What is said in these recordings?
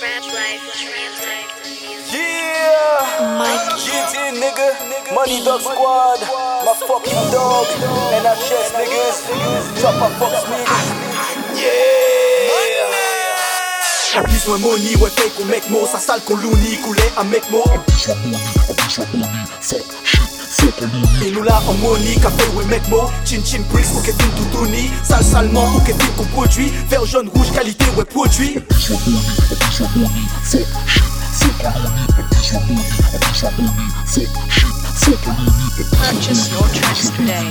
Trap life, translate Yeah, Mikey. GT nigga, Money Dog Squad, my fucking dog, NHS niggas, Chopper Fox me. Yeah. Besoin money, ouais fake on make mo, ça sale qu'on louni, coulé un mec mo Et nous là en money, café ouais mec mo Chin chin bricks ou Kevin Toutouni Sale salement ou qu'on produit. Vert jaune rouge qualité ouais produit. Purchase your tracks today.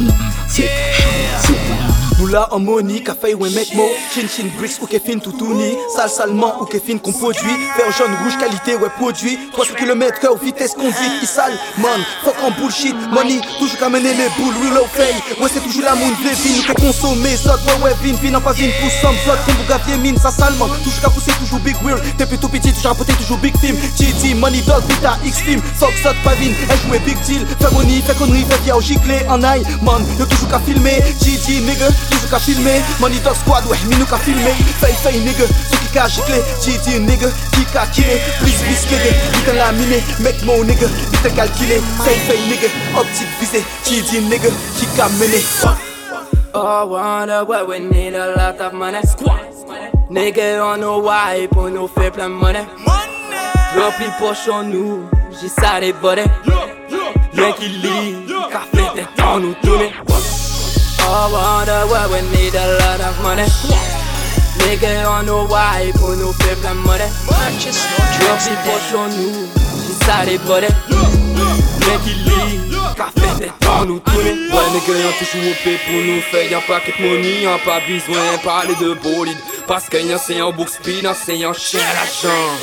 Nous là en money, café ouais mec mo Chin chin bricks ou Kevin Toutouni. Sale salement ou Kevin qu'on produit. Vert jaune rouge qualité ouais produit. 300 km au vitesse conduite sale Man, fuck en bullshit Money, toujours qu'à mener les boules low fame, ouais c'est toujours la moon Vle vin, nous qu'à consommer. Zot, ouais ouais vin, vin en pas vin Pousse somme, zot, comme vous mine Ça sale man, toujours qu'à pousser toujours big wheel. T'es plutôt petit, toujours à toujours big film GT, money dog, putain, X film. Fuck zot, pas vin, elle jouait big deal. Fait money, fait connerie, fait via au giclé En aïe, man, y'a toujours qu'à filmer. GT, nigga, toujours qu'à filmer Money dog squad, ouais, minou qu'à filmer Fay, fay, nigga, ceux qui qu'a giclé GT, nigga, qui qu'a killé Please, please, nigga, putain laminé Mec mon nigga, putain calculé Fay, fay, nigga, optique visée nigga, qui qu'a mené Oh, wonder what we need a lot of money. Nigga, on know why pour nous faire plein de money. Rempli poche en nous, j'ai ça des bonnets. Rien qui lit, café nous tourner. Oh, wonder what we need a lot of money. Nigga, on why pour nous faire plein de money. Today. poche en nous, j'ai ça des bonnets. Rien qui lit, café temps nous tourner. Ouais, nigga, y'en toujours au pour nous faire y'a pas que money, y'a pas besoin de parler de bolide. Parce que y'en c'est un book speed, y'en c'est chien à la jambe.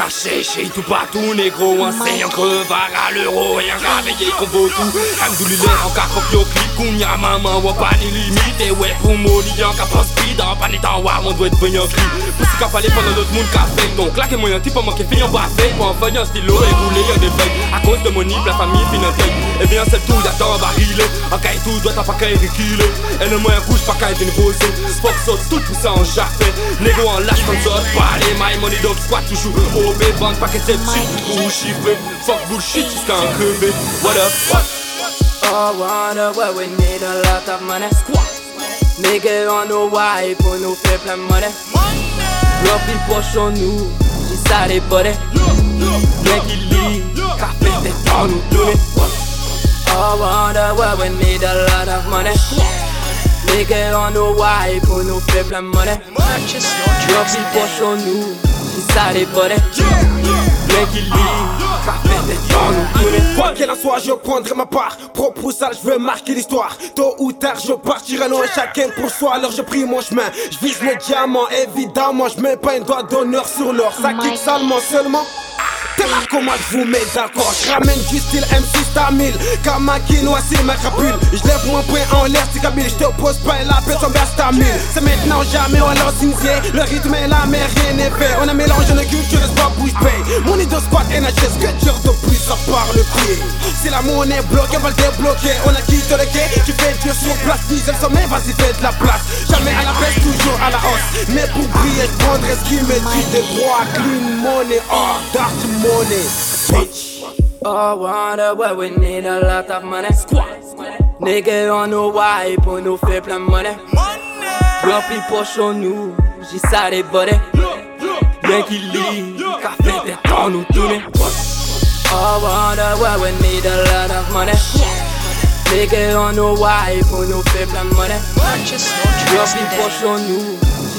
Caché chez tout partout, négro, un c'est un crevard à l'euro, et un réveillé qu'on vaut tout. Amdoulillah, en cas clip, qu'on y a maman, ou pas ni limite, et ouais, pour molly, y'en cap en speed, en pas ouais, on doit être cri. Pour ce qu'a fallu pendant notre monde qu'a fait, donc là, que moi, un type, en manqué, fait, en pas fait, pour en faire un stylo, et rouler, un éveil. À cause de mon nip, la famille, fin un teuil. Et bien, c'est tout, y'attend, barilé. En cas tout, doit t'as pas qu'à reculer. Et le moins rouge, pas qu'à être une rose. Fuck sauce, tout tout ça en jaffé. Négo en lâche comme ça, pas les my money dog squat toujours. OB, vente, paquet de shit, ou chiffré. Fuck bullshit, jusqu'à en crever. What the fuck? Oh, wonder what we need a lot of money. Nigga, on know why pour nous faire plein de money. Rempli poche en nous, j'ai ça des bonnets. Rien qui lit, café des temps nous tourner. Oh, wonder what we need On why money. Quoi qu'elle en soit, je prendrai ma part. Propre ou sale, je veux marquer l'histoire. Tôt ou tard, je partirai loin, chacun pour soi. Alors je prie mon chemin. Je vise le diamant, évidemment. Je mets pas un doigt d'honneur sur l'or. Ça kick salement seulement. Là comment je vous mets d'accord. Je ramène du style M6 Tamil. Kamaki, noix, c'est ma crapule. Je lève mon poing en l'air, c'est Kabyle Je t'oppose pas la paix, son gars Tamil C'est maintenant jamais, on lance initié Le rythme est là, mais rien n'est fait. On a mélangé nos cultures, c'est pas paye Mon idole squat NHS, que dur de plus à part le prix. Si la monnaie bloquée, on va le débloquer. On a quitté le quai, tu fais dur sur place Diesel sommet, vas-y fais de la place. Jamais à la baisse, toujours je prendrai ce qui me dit de droit Clean money, oh, dark money Bitch Oh, wonder what we need a lot of money. Nigga, on know why pour nous faire plein de money. Rempli poche en nous, j'ai ça des bonnets. Rien qui lit, café des temps nous tourner. Oh, wonder what we need a lot of money. Nigga, on know why pour nous faire plein de money. Purchase your tracks Rempli today. poche en nous,